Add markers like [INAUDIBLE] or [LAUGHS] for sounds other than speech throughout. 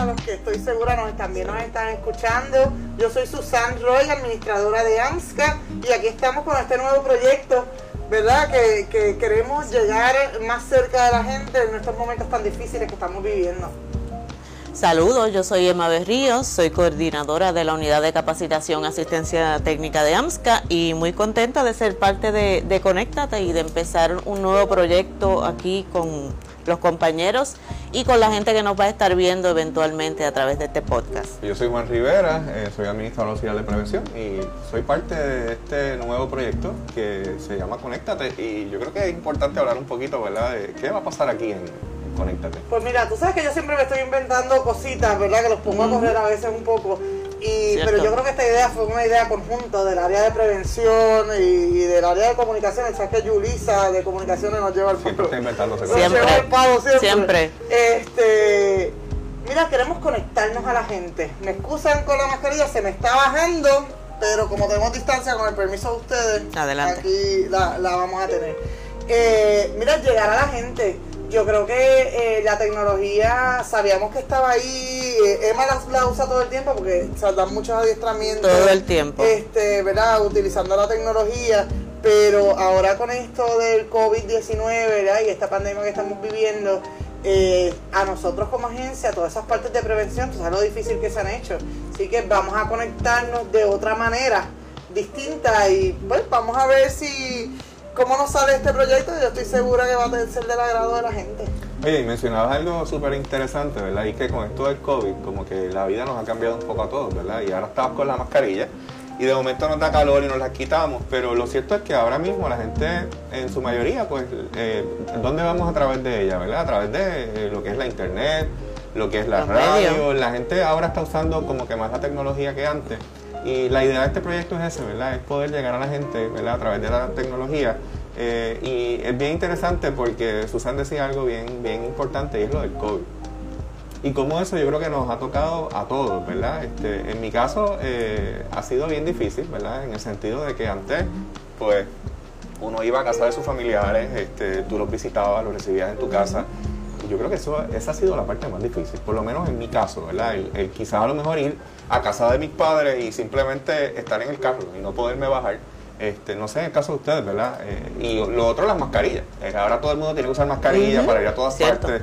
a los que estoy segura también nos están escuchando. Yo soy Susan Roy, administradora de AMSCA, y aquí estamos con este nuevo proyecto, ¿verdad? Que, que queremos llegar más cerca de la gente en estos momentos tan difíciles que estamos viviendo. Saludos, yo soy Emma Berríos, soy coordinadora de la Unidad de Capacitación Asistencia Técnica de AMSCA y muy contenta de ser parte de, de Conéctate y de empezar un nuevo proyecto aquí con los compañeros y con la gente que nos va a estar viendo eventualmente a través de este podcast. Yo soy Juan Rivera, eh, soy administrador auxiliar de prevención y soy parte de este nuevo proyecto que se llama Conéctate y yo creo que es importante hablar un poquito, ¿verdad?, de qué va a pasar aquí en, Conéctate. Pues mira, tú sabes que yo siempre me estoy inventando cositas, ¿verdad? Que los pongo a correr a veces un poco. Y, pero yo creo que esta idea fue una idea conjunta del área de prevención y, del área de comunicaciones. Sabes que Yulisa de comunicaciones nos lleva al Siempre está inventando Nos lleva el pavo siempre. Siempre. Este, mira, queremos conectarnos a la gente. Me excusan con la mascarilla, se me está bajando, pero como tenemos distancia, con el permiso de ustedes, Adelante. aquí la, la vamos a tener. Eh, mira, llegar a la gente yo creo que eh, la tecnología, sabíamos que estaba ahí, eh, Emma la, usa todo el tiempo porque se dan muchos adiestramientos. Todo el tiempo. Este, ¿verdad? Utilizando la tecnología, pero ahora con esto del COVID-19, ¿verdad? Y esta pandemia que estamos viviendo, eh, a nosotros como agencia, todas esas partes de prevención, tú sabes lo difícil que se han hecho. Así que vamos a conectarnos de otra manera, distinta, y pues vamos a ver si cómo nos sale este proyecto, yo estoy segura que va a ser del agrado de la gente. Oye, mencionabas algo súper interesante, ¿verdad? Y que con esto del COVID, como que la vida nos ha cambiado un poco a todos, ¿verdad? Y ahora estamos con la mascarilla y de momento nos da calor y nos la quitamos, pero lo cierto es que ahora mismo la gente, en su mayoría, pues, eh, ¿dónde vamos a través de ella, ¿verdad? A través de eh, lo que es la internet, lo que es la radio, la gente ahora está usando como que más la tecnología que antes. Y la idea de este proyecto es ese, ¿verdad? Es poder llegar a la gente, ¿verdad? A través de la tecnología. Eh, y es bien interesante porque Susan decía algo bien, bien importante y es lo del COVID. Y como eso yo creo que nos ha tocado a todos, ¿verdad? Este, en mi caso eh, ha sido bien difícil, ¿verdad? En el sentido de que antes, pues, uno iba a casa de sus familiares, este, tú los visitabas, los recibías en tu casa. Y yo creo que eso, esa ha sido la parte más difícil, por lo menos en mi caso, ¿verdad? El, quizás a lo mejor ir a casa de mis padres y simplemente estar en el carro y no poderme bajar. Este, no sé en el caso de ustedes, ¿verdad? Eh, y lo otro, las mascarillas. Eh, ahora todo el mundo tiene que usar mascarilla para ir a todas partes.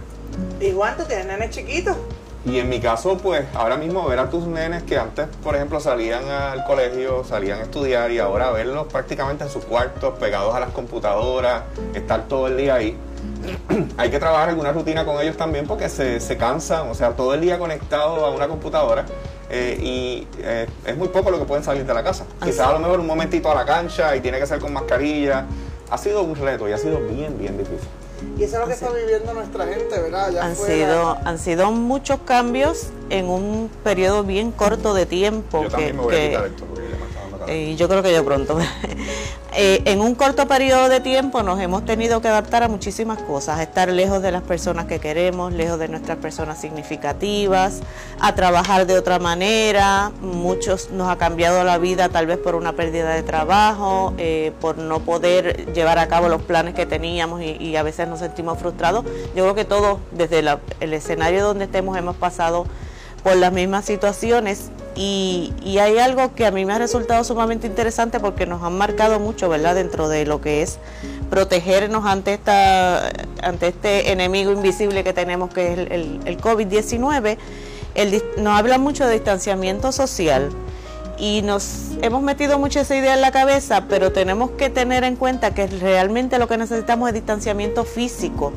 Igual tú tienes nenes chiquitos. Y en mi caso, pues ahora mismo ver a tus nenes que antes, por ejemplo, salían al colegio, salían a estudiar y ahora verlos prácticamente en sus cuartos, pegados a las computadoras, estar todo el día ahí. [CLEARS THROAT] Hay que trabajar alguna rutina con ellos también porque se, se cansan, o sea, todo el día conectado a una computadora. Eh, y eh, es muy poco lo que pueden salir de la casa. Quizás a lo mejor un momentito a la cancha y tiene que ser con mascarilla. Ha sido un reto y ha sido bien, bien difícil. Y eso es lo que está viviendo nuestra gente, ¿verdad? han, sido, han sido muchos cambios en un periodo bien corto de tiempo. Yo también me voy a quitar esto y yo creo que yo pronto. [LAUGHS] Eh, en un corto periodo de tiempo nos hemos tenido que adaptar a muchísimas cosas, a estar lejos de las personas que queremos, lejos de nuestras personas significativas, a trabajar de otra manera. Muchos nos ha cambiado la vida tal vez por una pérdida de trabajo, eh, por no poder llevar a cabo los planes que teníamos y, a veces nos sentimos frustrados. Yo creo que todos, desde el escenario donde estemos, hemos pasado por las mismas situaciones y, hay algo que a mí me ha resultado sumamente interesante porque nos han marcado mucho, ¿verdad? Dentro de lo que es protegernos ante, esta, ante este enemigo invisible que tenemos que es el, el, COVID-19. Nos habla mucho de distanciamiento social y nos hemos metido mucho esa idea en la cabeza, pero tenemos que tener en cuenta que realmente lo que necesitamos es distanciamiento físico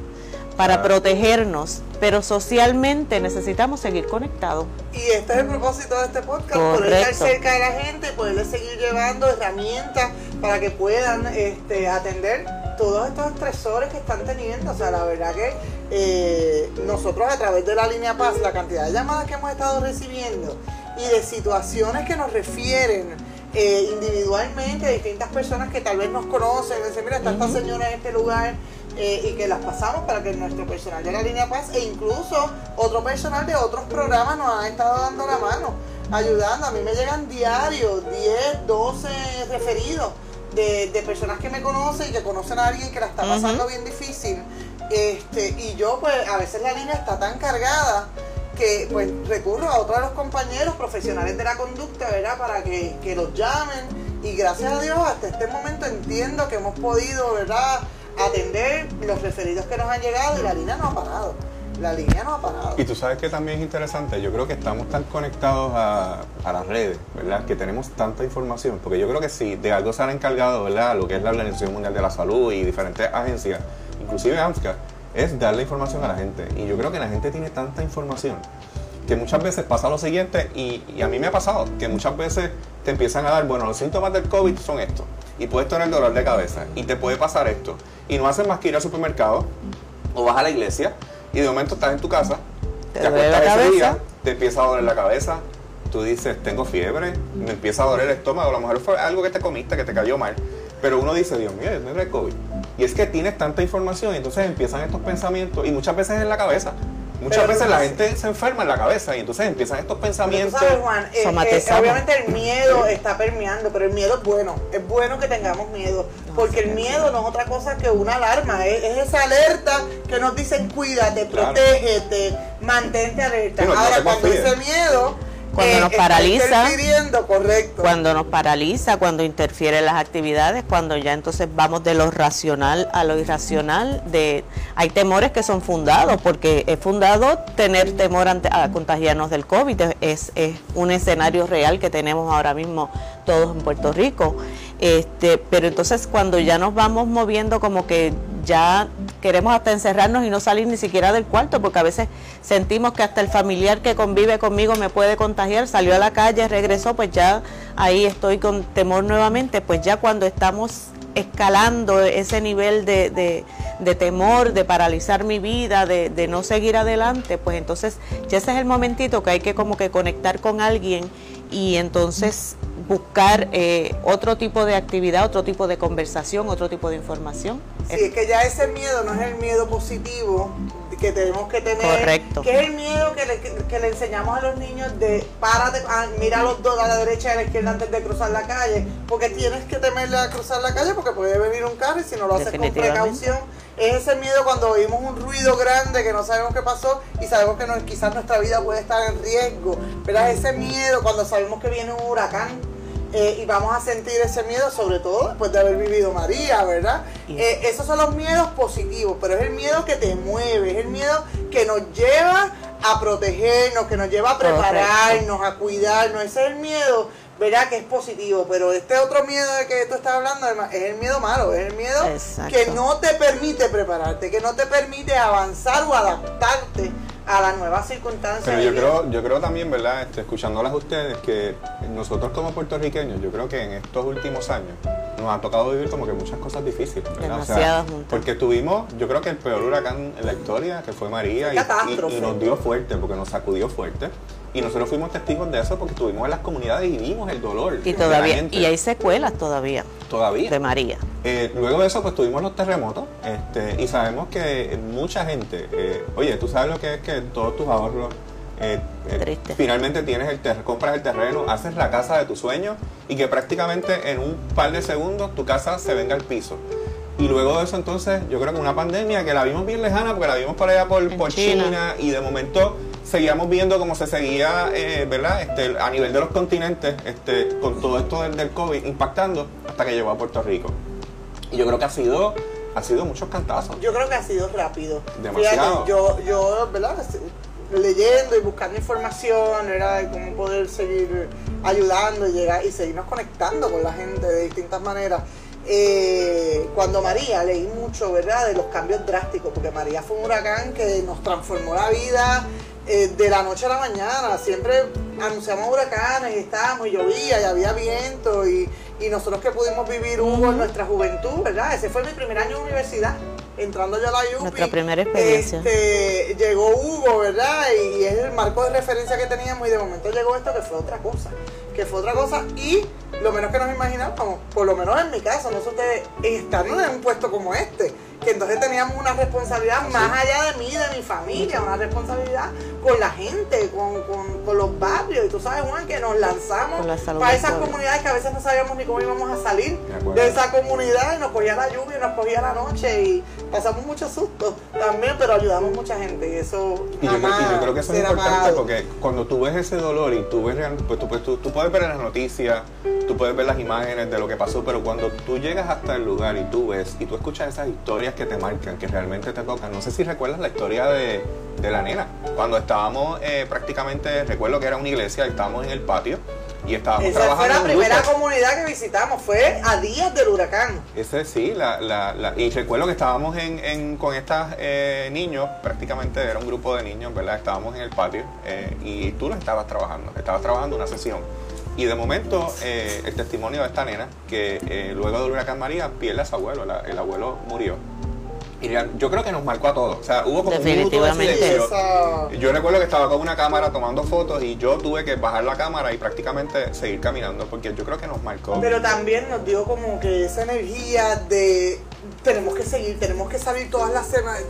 para protegernos, pero socialmente necesitamos seguir conectados. Y este es el propósito de este podcast, poder estar cerca de la gente, poderles seguir llevando herramientas para que puedan este, atender todos estos estresores que están teniendo. O sea, la verdad que eh, nosotros a través de la línea Paz, la cantidad de llamadas que hemos estado recibiendo y de situaciones que nos refieren eh, individualmente a distintas personas que tal vez nos conocen, dicen, mira, está esta señora en este lugar eh, y que las pasamos para que nuestro personal de la línea Paz e incluso otro personal de otros programas nos han estado dando la mano, ayudando. A mí me llegan diarios 10, 12 referidos de, personas que me conocen y que conocen a alguien que la está pasando bien difícil. Este, y yo pues a veces la línea está tan cargada que pues recurro a otros de los compañeros profesionales de la conducta, ¿verdad? Para que, que los llamen y gracias a Dios hasta este momento entiendo que hemos podido, ¿verdad? Atender los referidos que nos han llegado y la línea no ha parado. La línea no ha parado. Y tú sabes que también es interesante, yo creo que estamos tan conectados a, a las redes, ¿verdad? Que tenemos tanta información, porque yo creo que si de algo se han encargado, ¿verdad? Lo que es la Organización Mundial de la Salud y diferentes agencias, inclusive AMSCA, es darle información a la gente. Y yo creo que la gente tiene tanta información que muchas veces pasa lo siguiente, y, y a mí me ha pasado, que muchas veces te empiezan a dar, bueno, los síntomas del COVID son estos, y puedes tener dolor de cabeza, y te puede pasar esto, y no haces más que ir al supermercado, o vas a la iglesia, y de momento estás en tu casa, Te te, acuestas la ese cabeza. día, te empieza a doler la cabeza, tú dices, tengo fiebre, me empieza a doler el estómago, a lo mejor fue algo que te comiste, que te cayó mal, pero uno dice, Dios mío, yo el COVID. Y es que tienes tanta información y entonces empiezan estos pensamientos, y muchas veces en la cabeza. Muchas Pero veces la no gente se enferma en la cabeza y entonces empiezan estos pensamientos. sabes, Juan, eh, eh, obviamente el miedo está permeando, pero el miedo es bueno. Es bueno que tengamos miedo. Porque el miedo no es otra cosa que una alarma. Es, es esa alerta que nos dicen cuídate, Claro. protégete, mantente alerta. Sí, no, no Ahora, te cuando ese miedo. Cuando nos paraliza. correcto. Cuando nos paraliza, cuando interfiere en las actividades, cuando ya entonces vamos de lo racional a lo irracional, de hay temores que son fundados, porque es fundado tener temor ante, a contagiarnos del COVID, es, es un escenario real que tenemos ahora mismo todos en Puerto Rico. Este, pero entonces cuando ya nos vamos moviendo como que ya queremos hasta encerrarnos y no salir ni siquiera del cuarto, porque a veces sentimos que hasta el familiar que convive conmigo me puede contagiar, salió a la calle, regresó, pues ya ahí estoy con temor nuevamente, pues ya cuando estamos escalando ese nivel de, de- de temor, de paralizar mi vida, de, de no seguir adelante, pues entonces ya ese es el momentito que hay que como que conectar con alguien y entonces buscar eh, otro tipo de actividad, otro tipo de conversación, otro tipo de información. Sí, es que ya ese miedo no es el miedo positivo que tenemos que tener. Correcto. Que es el miedo que le, que, le enseñamos a los niños de párate, ah, mira a los dos a la derecha y a la izquierda antes de cruzar la calle. Porque tienes que temerle a cruzar la calle porque puede venir un carro y si no lo haces con precaución. Es ese miedo cuando oímos un ruido grande que no sabemos qué pasó y sabemos que no, quizás nuestra vida puede estar en riesgo. ¿verdad? Ese miedo cuando sabemos que viene un huracán eh, y vamos a sentir ese miedo, sobre todo después de haber vivido María, ¿verdad? Eh, esos son los miedos positivos, pero es el miedo que te mueve, es el miedo que nos lleva a protegernos, que nos lleva a Correcto. prepararnos, a cuidarnos. Ese es el miedo, ¿verdad? Que es positivo, pero este otro miedo de que tú estás hablando es el miedo malo, es el miedo Exacto. que no te permite prepararte, que no te permite avanzar o adaptarte a las nuevas circunstancias. Pero yo creo, yo creo también, ¿verdad? Este, escuchándolas ustedes, que nosotros como puertorriqueños, yo creo que en estos últimos años nos ha tocado vivir como que muchas cosas difíciles, ¿verdad? O sea, porque tuvimos, yo creo que el peor huracán en la historia, que fue María, y, Catástrofe. y- y nos dio fuerte, porque nos sacudió fuerte. Y nosotros fuimos testigos de eso porque estuvimos en las comunidades y vimos el dolor. Y todavía, y hay secuelas todavía todavía. de María. Eh, luego de eso, pues tuvimos los terremotos este, y sabemos que mucha gente, eh, oye, tú sabes lo que es que todos tus ahorros, eh, eh, Triste. finalmente tienes el ter- compras el terreno, haces la casa de tus sueños y que prácticamente en un par de segundos tu casa se venga al piso. Y luego de eso entonces, yo creo que una pandemia que la vimos bien lejana porque la vimos por allá por, En por China. China. y de momento seguíamos viendo cómo se seguía, eh, ¿verdad? Este, a nivel de los continentes, este, con todo esto del, del COVID impactando hasta que llegó a Puerto Rico. Y yo creo que ha sido, ha sido muchos cantazos. Yo creo que ha sido rápido. Demasiado. Fíjate, yo, yo, ¿verdad? Leyendo y buscando información, ¿verdad? De cómo poder seguir ayudando y llegar y seguirnos conectando con la gente de distintas maneras. Eh, cuando María leí mucho, ¿verdad? De los cambios drásticos, porque María fue un huracán que nos transformó la vida eh, de la noche a la mañana. Siempre anunciamos huracanes y estábamos y llovía y había viento y, y nosotros que pudimos vivir Hugo en nuestra juventud, ¿verdad? Ese fue mi primer año de universidad, entrando yo a la UPI. Nuestra primera experiencia. Este, llegó Hugo, ¿verdad? Y, es el marco de referencia que teníamos y de momento llegó esto que fue otra cosa. Que fue otra cosa y lo menos que nos imaginábamos, por lo menos en mi caso, no sé ustedes, estar en un puesto como este. Que entonces teníamos una responsabilidad más allá de mí, de mi familia, una responsabilidad con la gente, con, con, con los barrios. Y tú sabes, Juan, que nos lanzamos para esas comunidades que a veces no sabíamos ni cómo íbamos a salir de esa comunidad y nos cogía la lluvia y nos cogía la noche y pasamos muchos sustos también, pero ayudamos mucha gente y eso y yo, creo que eso es importante porque cuando tú ves ese dolor y tú ves pues, tú, pues, tú, tú puedes ver en las noticias, tú puedes ver las imágenes de lo que pasó, pero cuando tú llegas hasta el lugar y tú ves y tú escuchas esas historias que te marcan, que realmente te tocan, no sé si recuerdas la historia de, de la nena, cuando estábamos eh, prácticamente, recuerdo que era una iglesia, estábamos en el patio y estábamos Esa trabajando. fue la primera comunidad que visitamos, fue a días del huracán. Ese sí, la, la, y recuerdo que estábamos en, en con estos eh, niños, prácticamente era un grupo de niños, ¿verdad? Estábamos en el patio eh, y tú no estabas trabajando, estabas trabajando una sesión. Y de momento, el testimonio de esta nena, que luego del huracán María pierde a su abuelo, el abuelo murió yo creo que nos marcó a todos. O sea, hubo como Definitivamente. Un yo recuerdo que estaba con una cámara tomando fotos y yo tuve que bajar la cámara y prácticamente seguir caminando porque yo creo que nos marcó. Pero también nos dio como que esa energía de tenemos que seguir, tenemos que salir todas las semanas,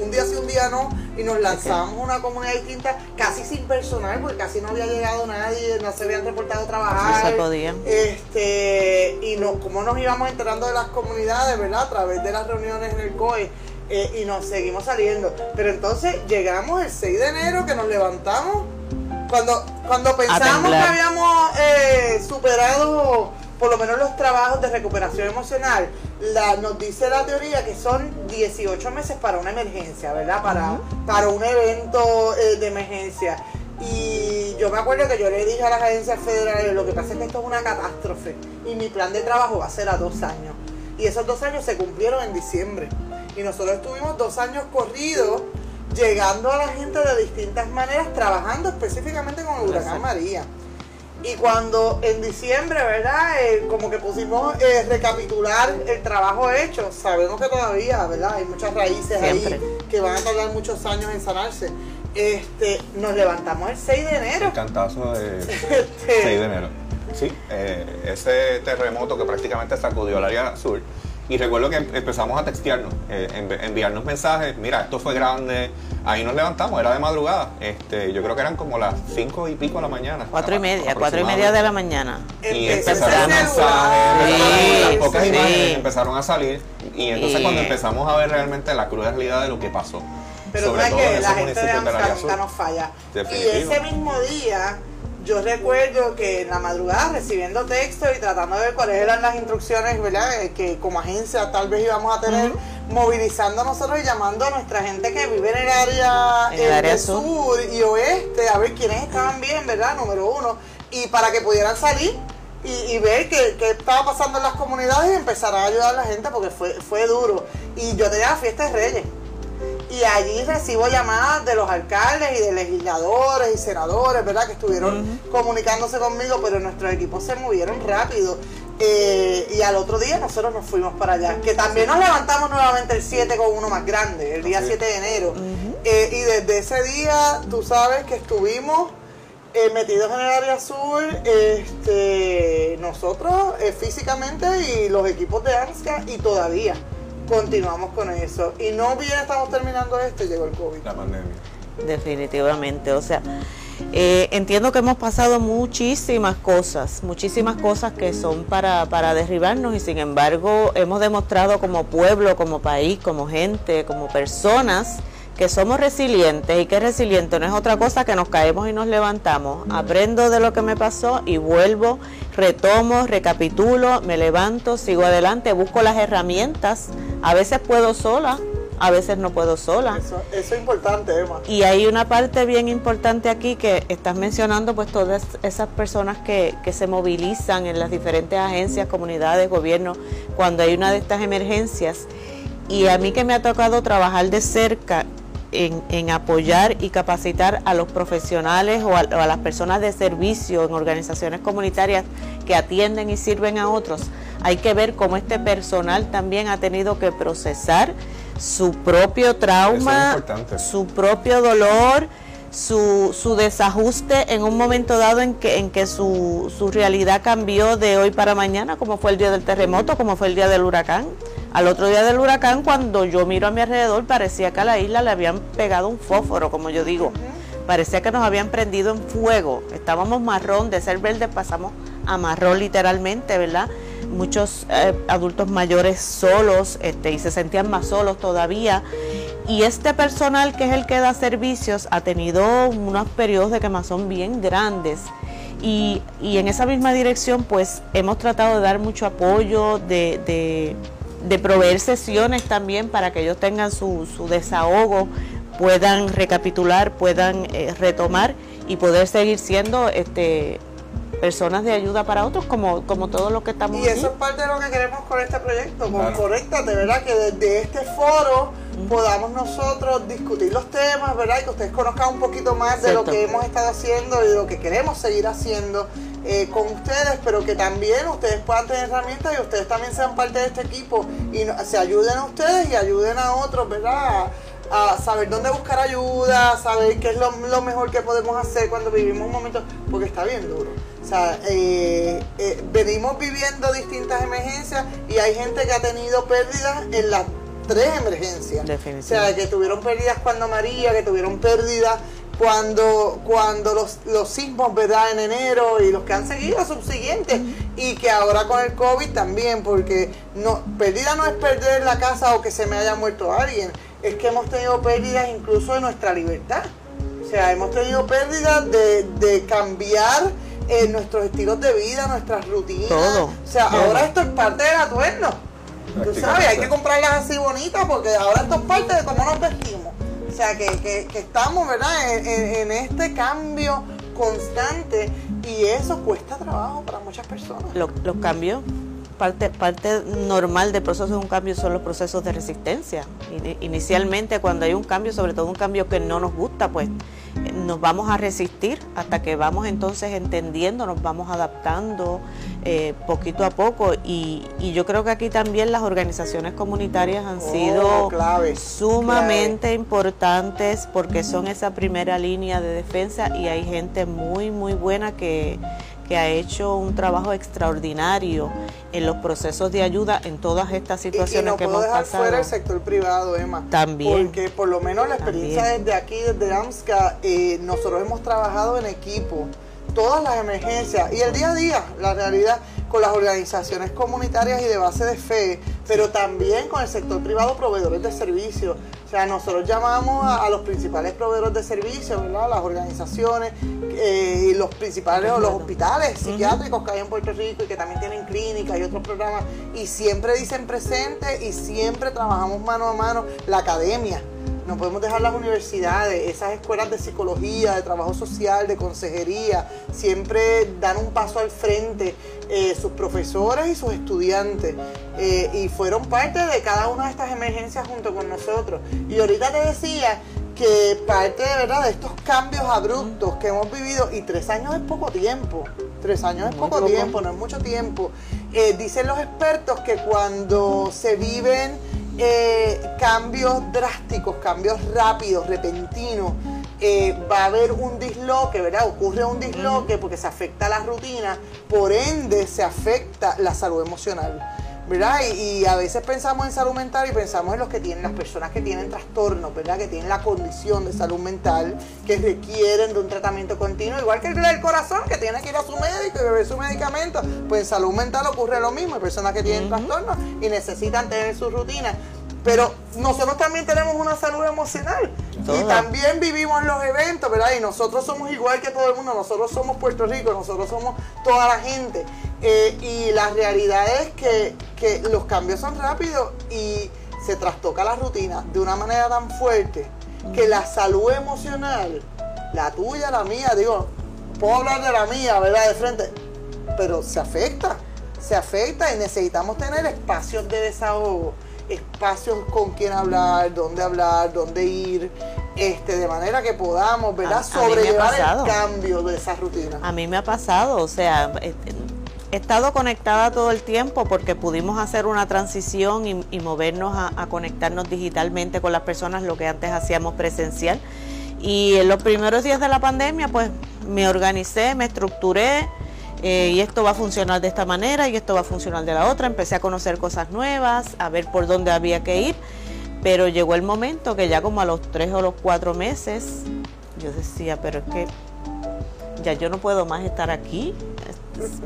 un día sí, un día no, y nos lanzamos una comunidad distinta, casi sin personal, porque casi no había llegado nadie, no se habían reportado a trabajar. No se podía. Este, y no, como nos íbamos enterando de las comunidades, ¿verdad? A través de las reuniones en el COE. Eh, y nos seguimos saliendo. Pero entonces llegamos el 6 de enero que nos levantamos. Cuando, cuando pensamos que habíamos eh, superado por lo menos los trabajos de recuperación emocional, la, nos dice la teoría que son 18 meses para una emergencia, ¿verdad? Para, para un evento eh, de emergencia. Y yo me acuerdo que yo le dije a las agencias federales, lo que pasa es que esto es una catástrofe y mi plan de trabajo va a ser a dos años. Y esos dos años se cumplieron en diciembre. Y nosotros estuvimos dos años corridos llegando a la gente de distintas maneras, trabajando específicamente con el huracán María. Y cuando en diciembre, ¿verdad? Eh, como que pusimos eh, recapitular el trabajo hecho, sabemos que todavía, ¿verdad? Hay muchas raíces ahí que van a tardar muchos años en sanarse. Este, nos levantamos el 6 de enero. El cantazo de 6 este, de enero. Sí, eh, ese terremoto que prácticamente sacudió el área sur. Y recuerdo que empezamos a textearnos, enviarnos mensajes, mira, esto fue grande, ahí nos levantamos, era de madrugada. Este, yo creo que eran como las cinco y pico de la mañana. Cuatro y media, cuatro y media de la mañana. Y empezaron mensajes, las pocas imágenes empezaron a salir. Y entonces cuando empezamos a ver realmente la cruda realidad de lo que pasó. Pero sobre todo que la gente de nunca nos falla. Y ese mismo día yo recuerdo que en la madrugada recibiendo texto y tratando de ver cuáles eran las instrucciones, ¿verdad? Eh, que como agencia tal vez íbamos a tener, movilizando nosotros y llamando a nuestra gente que vive en el área, el área sur. y oeste, a ver quiénes estaban bien, ¿verdad? Número uno. Y para que pudieran salir y, ver qué, estaba pasando en las comunidades y empezar a ayudar a la gente porque fue, fue duro. Y yo tenía la fiesta de Reyes y allí recibo llamadas de los alcaldes y de legisladores y senadores, ¿verdad? Que estuvieron comunicándose conmigo, pero nuestros equipos se movieron rápido. Eh, y al otro día nosotros nos fuimos para allá. Que también nos levantamos nuevamente el 7 con uno más grande, el día 7 de enero. Eh, y desde ese día, tú sabes que estuvimos eh, metidos en el área sur, este, nosotros físicamente y los equipos de ANSCA y todavía continuamos con eso. Y no bien estamos terminando esto llegó el COVID. La pandemia. Definitivamente, o sea, eh, entiendo que hemos pasado muchísimas cosas, muchísimas cosas que son para, para derribarnos y sin embargo hemos demostrado como pueblo, como país, como gente, como personas, que somos resilientes y que resiliente no es otra cosa que nos caemos y nos levantamos. Aprendo de lo que me pasó y vuelvo, retomo, recapitulo, me levanto, sigo adelante, busco las herramientas. A veces puedo sola, a veces no puedo sola. Eso, es importante, Emma. Y hay una parte bien importante aquí que estás mencionando, pues todas esas personas que, que se movilizan en las diferentes agencias, comunidades, gobiernos, cuando hay una de estas emergencias. Y a mí que me ha tocado trabajar de cerca en, apoyar y capacitar a los profesionales o a, las personas de servicio en organizaciones comunitarias que atienden y sirven a otros. Hay que ver cómo este personal también ha tenido que procesar su propio trauma, su propio dolor, su, su desajuste en un momento dado en que, en que su, su realidad cambió de hoy para mañana, como fue el día del terremoto, como fue el día del huracán. Al otro día del huracán, cuando yo miro a mi alrededor, parecía que a la isla le habían pegado un fósforo, como yo digo. Parecía que nos habían prendido en fuego. Estábamos marrón, de ser verde pasamos a marrón literalmente, ¿verdad? Muchos eh, adultos mayores solos este, y se sentían más solos todavía. Y este personal que es el que da servicios ha tenido unos periodos de quemazón bien grandes. Y, y en esa misma dirección pues hemos tratado de dar mucho apoyo, de, de, proveer sesiones también para que ellos tengan su, su desahogo, puedan recapitular, puedan eh, retomar y poder seguir siendo este personas de ayuda para otros, como, como todo lo que estamos Y eso es parte de lo que queremos con este proyecto, con Conéctate, ¿verdad? Que desde este foro podamos nosotros discutir los temas, ¿verdad? Y que ustedes conozcan un poquito más de lo que hemos estado haciendo y de lo que queremos seguir haciendo eh, con ustedes, pero que también ustedes puedan tener herramientas y ustedes también sean parte de este equipo y se ayuden a ustedes y ayuden a otros, ¿verdad? A saber dónde buscar ayuda, saber qué es lo, lo, mejor que podemos hacer cuando vivimos un momento, porque está bien duro. O sea, eh, eh, venimos viviendo distintas emergencias y hay gente que ha tenido pérdidas en las tres emergencias. O sea, que tuvieron pérdidas cuando María, que tuvieron pérdidas cuando, cuando los, los sismos, ¿verdad? En enero y los que han seguido subsiguientes y que ahora con el COVID también, porque no, pérdida no es perder la casa o que se me haya muerto alguien, es que hemos tenido pérdidas incluso de nuestra libertad. O sea, hemos tenido pérdidas de, de cambiar eh, nuestros estilos de vida, nuestras rutinas. Todo. O sea, ahora esto es parte del atuerno. Tú sabes, hay que comprarlas así bonitas porque ahora esto es parte de cómo nos vestimos. O sea, que, que, que estamos, ¿verdad?, en, en, en, este cambio constante y eso cuesta trabajo para muchas personas. Los, los cambios, parte, parte normal del proceso de un cambio son los procesos de resistencia. Inicialmente, cuando hay un cambio, sobre todo un cambio que no nos gusta, pues nos vamos a resistir hasta que vamos entonces entendiendo, nos vamos adaptando eh, poquito a poco y, y, yo creo que aquí también las organizaciones comunitarias han oh, sido clave, sumamente clave. importantes porque son esa primera línea de defensa y hay gente muy muy buena que que ha hecho un trabajo extraordinario en los procesos de ayuda en todas estas situaciones y, y no que puedo hemos dejar pasado. fuera el sector privado, Emma. También. Porque por lo menos la experiencia También. desde aquí, desde AMSCA, eh, nosotros hemos trabajado en equipo, todas las emergencias y el día a día, la realidad, con las organizaciones comunitarias y de base de fe, pero también con el sector privado, proveedores de servicios. O sea, nosotros llamamos a, a los principales proveedores de servicios, ¿verdad? Las organizaciones eh, y los principales, o los hospitales psiquiátricos que hay en Puerto Rico y que también tienen clínicas y otros programas. Y siempre dicen presente y siempre trabajamos mano a mano la academia. No podemos dejar las universidades, esas escuelas de psicología, de trabajo social, de consejería, siempre dan un paso al frente eh, sus profesores y sus estudiantes. Eh, y fueron parte de cada una de estas emergencias junto con nosotros. Y ahorita te decía que parte de verdad de estos cambios abruptos que hemos vivido, y tres años es poco tiempo, tres años es poco. tiempo, no es mucho tiempo. Eh, dicen los expertos que cuando se viven eh, cambios drásticos, cambios rápidos, repentinos, eh, va a haber un disloque, ¿verdad? Ocurre un disloque porque se afecta la rutina, por ende se afecta la salud emocional. ¿Verdad? Y, y, a veces pensamos en salud mental y pensamos en los que tienen, las personas que tienen trastornos, ¿verdad? Que tienen la condición de salud mental, que requieren de un tratamiento continuo, igual que el del corazón, que tiene que ir a su médico y beber su medicamento. Pues en salud mental ocurre lo mismo, hay personas que tienen uh -huh. trastornos y necesitan tener su rutina. Pero nosotros también tenemos una salud emocional Toda. y también vivimos los eventos, ¿verdad? Y nosotros somos igual que todo el mundo, nosotros somos Puerto Rico, nosotros somos toda la gente. Eh, y la realidad es que, que, los cambios son rápidos y se trastoca la rutina de una manera tan fuerte que la salud emocional, la tuya, la mía, digo, puedo hablar de la mía, ¿verdad? De frente, pero se afecta, se afecta y necesitamos tener espacios de desahogo, espacios con quien hablar, dónde hablar, dónde ir, este, de manera que podamos, ¿verdad? A, a Sobrellevar el cambio de esa rutina. A mí me ha pasado, o sea, este, he estado conectada todo el tiempo porque pudimos hacer una transición y, y movernos a, a, conectarnos digitalmente con las personas, lo que antes hacíamos presencial. Y en los primeros días de la pandemia, pues me organicé, me estructuré eh, y esto va a funcionar de esta manera y esto va a funcionar de la otra. Empecé a conocer cosas nuevas, a ver por dónde había que ir, pero llegó el momento que ya como a los tres o los cuatro meses, yo decía, pero es que ya yo no puedo más estar aquí,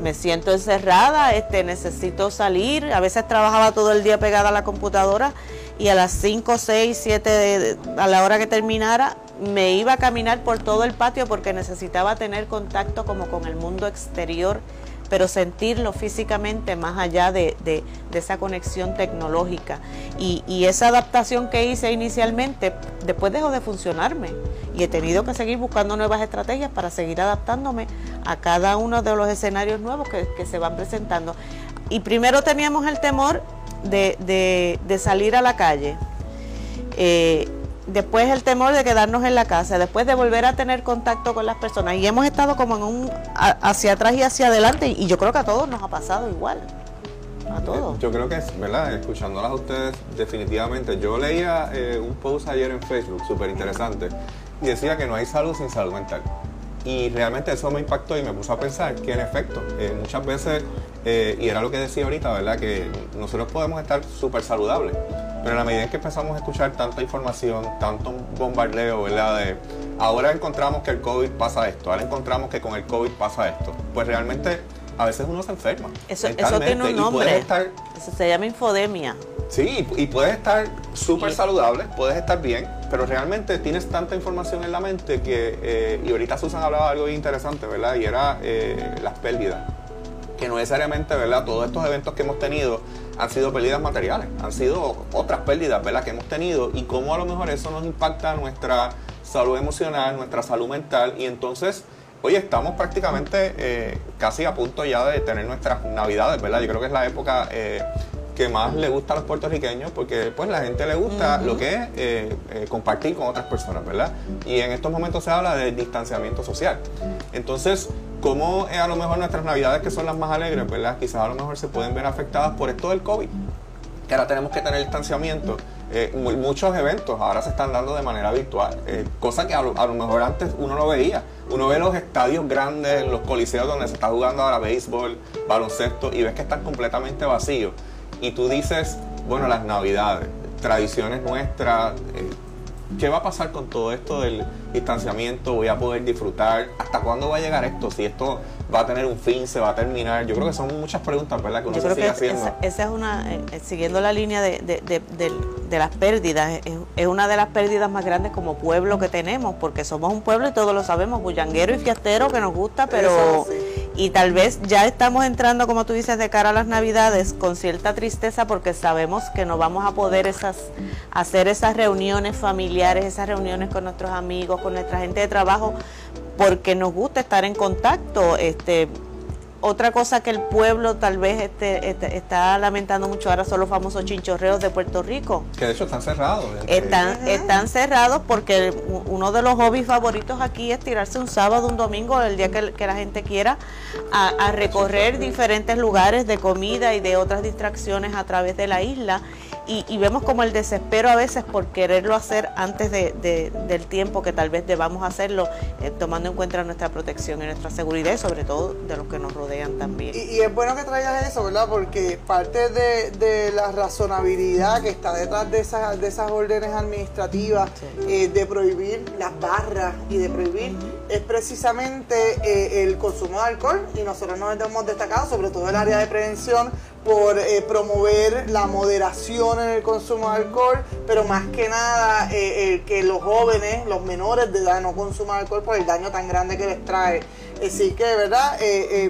me siento encerrada, este, necesito salir, a veces trabajaba todo el día pegada a la computadora y a las 5, 6, 7 a la hora que terminara me iba a caminar por todo el patio porque necesitaba tener contacto como con el mundo exterior, pero sentirlo físicamente más allá de, esa conexión tecnológica. Y, y, esa adaptación que hice inicialmente, después dejó de funcionarme y he tenido que seguir buscando nuevas estrategias para seguir adaptándome a cada uno de los escenarios nuevos que, se van presentando. Y primero teníamos el temor de, salir a la calle. Eh, después el temor de quedarnos en la casa, después de volver a tener contacto con las personas. Y hemos estado como en un hacia atrás y hacia adelante. Y yo creo que a todos nos ha pasado igual. A todos. Yo creo que es, ¿verdad? Escuchándolas a ustedes, definitivamente. Yo leía eh, un post ayer en Facebook, súper interesante, y decía que no hay salud sin salud mental. Y realmente eso me impactó y me puso a pensar que en efecto, eh, muchas veces, eh, y era lo que decía ahorita, ¿verdad? Que nosotros podemos estar súper saludables, pero en la medida en que empezamos a escuchar tanta información, tanto bombardeo, ¿verdad? De ahora encontramos que el COVID pasa esto, ahora encontramos que con el COVID pasa esto, pues realmente a veces uno se enferma. Eso, eso tiene un nombre. eso se llama infodemia. Sí, y puedes estar súper saludable, puedes estar bien, pero realmente tienes tanta información en la mente que, eh, y ahorita Susan hablaba de algo interesante, ¿verdad? Y era eh, las pérdidas. Que no necesariamente, ¿verdad? Todos estos eventos que hemos tenido han sido pérdidas materiales, han sido otras pérdidas, ¿verdad? Que hemos tenido y cómo a lo mejor eso nos impacta nuestra salud emocional, nuestra salud mental y entonces Oye, estamos prácticamente eh, casi a punto ya de tener nuestras navidades, ¿verdad? Yo creo que es la época eh, que más le gusta a los puertorriqueños porque pues la gente le gusta lo que es eh, compartir con otras personas, ¿verdad? Y en estos momentos se habla de distanciamiento social. Entonces, ¿cómo a lo mejor nuestras navidades que son las más alegres, ¿verdad? Quizás a lo mejor se pueden ver afectadas por esto del COVID, que ahora tenemos que tener distanciamiento eh, muchos eventos ahora se están dando de manera virtual, eh, cosa que a lo, mejor antes uno no veía. Uno ve los estadios grandes, los coliseos donde se está jugando ahora béisbol, baloncesto, y ves que están completamente vacíos. Y tú dices, bueno, las navidades, tradiciones nuestras, eh, ¿qué va a pasar con todo esto del distanciamiento? ¿Voy a poder disfrutar? ¿Hasta cuándo va a llegar esto? Si esto va a tener un fin, se va a terminar. Yo creo que son muchas preguntas, ¿verdad? Que uno se sigue haciendo. Esa, es una, eh, eh, siguiendo la línea de, las pérdidas, es, una de las pérdidas más grandes como pueblo que tenemos, porque somos un pueblo y todos lo sabemos, bullanguero y fiestero que nos gusta, pero y tal vez ya estamos entrando, como tú dices, de cara a las navidades con cierta tristeza porque sabemos que no vamos a poder esas, hacer esas reuniones familiares, esas reuniones con nuestros amigos, con nuestra gente de trabajo, porque nos gusta estar en contacto. Este, otra cosa que el pueblo tal vez este, este, está lamentando mucho ahora son los famosos chinchorreos de Puerto Rico. Que de hecho están cerrados. Están, están cerrados porque uno de los hobbies favoritos aquí es tirarse un sábado, un domingo, el día que, la gente quiera, a, recorrer diferentes lugares de comida y de otras distracciones a través de la isla. Y, vemos como el desespero a veces por quererlo hacer antes de, del tiempo que tal vez debamos hacerlo, eh, tomando en cuenta nuestra protección y nuestra seguridad y sobre todo de los que nos rodean también. Y, es bueno que traigas eso, ¿verdad? Porque parte de, la razonabilidad que está detrás de esas, de esas órdenes administrativas, eh, de prohibir las barras y de prohibir, es precisamente eh, el consumo de alcohol. Y nosotros nos hemos destacado, sobre todo en el área de prevención, por eh, promover la moderación en el consumo de alcohol, pero más que nada que los jóvenes, los menores de edad no consuman alcohol por el daño tan grande que les trae. Así que, ¿verdad?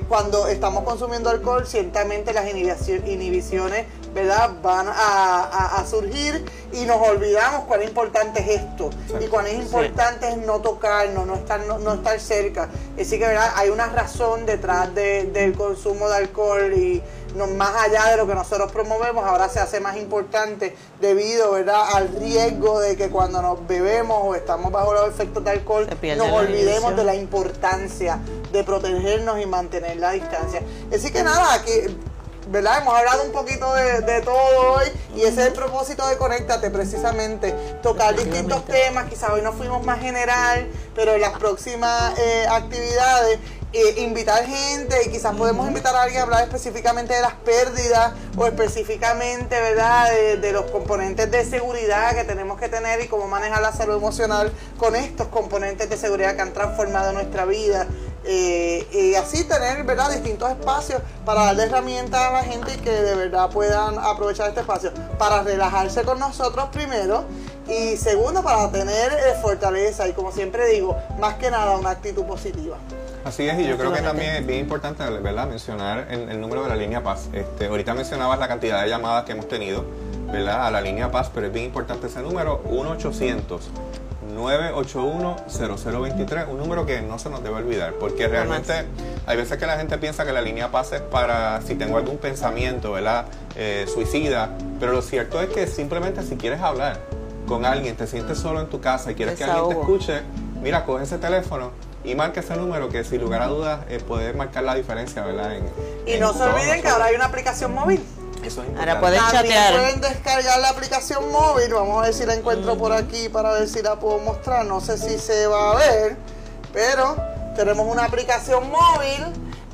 cuando estamos consumiendo alcohol, ciertamente las inhibiciones ¿verdad? van a, surgir y nos olvidamos cuán importante es esto y cuán es importante es no tocarnos, no estar, no, estar cerca. Así que ¿verdad? hay una razón detrás del consumo de alcohol y no, más allá de lo que nosotros promovemos, ahora se hace más importante debido ¿verdad? al riesgo de que cuando nos bebemos o estamos bajo los efectos de alcohol nos olvidemos de la importancia de protegernos y mantener la distancia. Así que nada, que ¿verdad? Hemos hablado un poquito de, de todo hoy y ese es el propósito de Conéctate, precisamente, tocar distintos temas, quizás hoy no fuimos más general, pero en las próximas eh, actividades eh, invitar gente y quizás podemos invitar a alguien a hablar específicamente de las pérdidas o específicamente, ¿verdad?, de, de los componentes de seguridad que tenemos que tener y cómo manejar la salud emocional con estos componentes de seguridad que han transformado nuestra vida. Eh, y así tener verdad distintos espacios para darle herramientas a la gente que de verdad puedan aprovechar este espacio para relajarse con nosotros primero y segundo para tener eh, fortaleza y como siempre digo más que nada una actitud positiva Así es, y yo creo que también es bien importante ¿verdad? mencionar el, el número de la línea Paz. Este, ahorita mencionabas la cantidad de llamadas que hemos tenido ¿verdad? a la línea Paz, pero es bien importante ese número, 1-800-981-0023, un número que no se nos debe olvidar, porque realmente hay veces que la gente piensa que la línea Paz es para si tengo algún pensamiento ¿verdad? Eh, suicida, pero lo cierto es que simplemente si quieres hablar con alguien, te sientes solo en tu casa y quieres que alguien te escuche, mira, coge ese teléfono y marca ese número que sin lugar a dudas eh, puede marcar la diferencia, ¿verdad? En, y en no se olviden que ahora hay una aplicación móvil Eso es Ahora pueden También chatear. pueden descargar la aplicación móvil. Vamos a ver si la encuentro por aquí para ver si la puedo mostrar. No sé si se va a ver, pero tenemos una aplicación móvil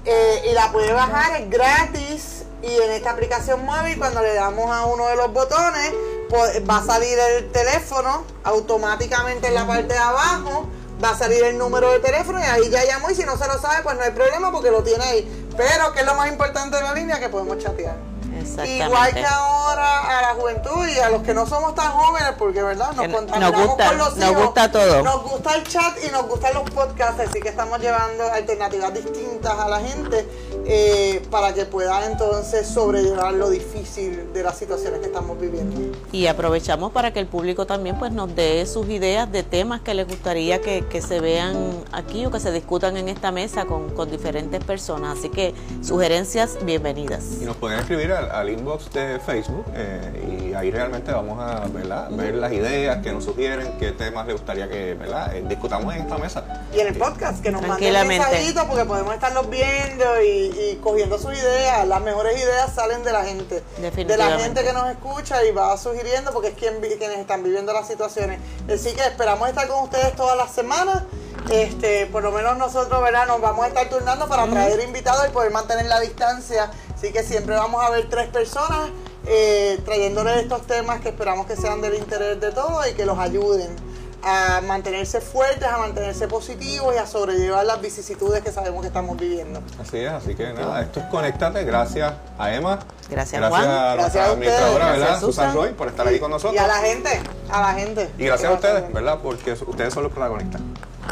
eh, y la puede bajar, es gratis. Y en esta aplicación móvil, cuando le damos a uno de los botones, pues, va a salir el teléfono automáticamente en la parte de abajo. Va a salir el número de teléfono y ahí ya llamó. Y si no se lo sabe, pues no hay problema porque lo tiene ahí. Pero, que es lo más importante de la línea? Que podemos chatear. Igual que ahora a la juventud y a los que no somos tan jóvenes, porque verdad, nos contaminamos nos gusta- con los nos gusta todo. Nos gusta el chat y nos gustan los podcasts, así que estamos llevando alternativas distintas a la gente eh, para que puedan entonces sobrellevar lo difícil de las situaciones que estamos viviendo. Y aprovechamos para que el público también pues nos dé sus ideas de temas que les gustaría que, que se vean aquí o que se discutan en esta mesa con, con diferentes personas. Así que sugerencias bienvenidas. Y nos pueden escribir al, al inbox de Facebook eh, y ahí realmente vamos a ¿verdad? ver las ideas que nos sugieren, qué temas les gustaría que ¿verdad? Eh, discutamos en esta mesa. Y en el podcast, que nos manden mensajitos porque podemos estarlos viendo y, y cogiendo sus ideas. Las mejores ideas salen de la gente. De la gente que nos escucha y va sugiriendo porque es quien, vi- quienes están viviendo las situaciones. Así que esperamos estar con ustedes todas las semanas. Este, por lo menos nosotros, ¿verdad? Nos vamos a estar turnando para traer invitados y poder mantener la distancia. Así que siempre vamos a ver tres personas eh, trayéndoles estos temas que esperamos que sean del interés de todos y que los ayuden a mantenerse fuertes, a mantenerse positivos y a sobrellevar las vicisitudes que sabemos que estamos viviendo. Así es, así que nada, esto es Conéctate, gracias a Emma. Gracias, gracias Juan. a Gracias a ustedes. Gracias, ¿verdad? Susan Susan. Roy, por estar aquí con nosotros. Y a la gente, a la gente. Y gracias a ustedes, ¿verdad? Porque ustedes son los protagonistas.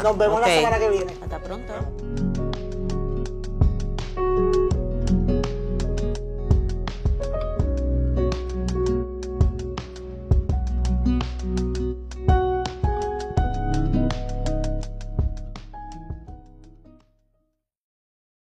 Nos vemos la semana que viene. Hasta pronto.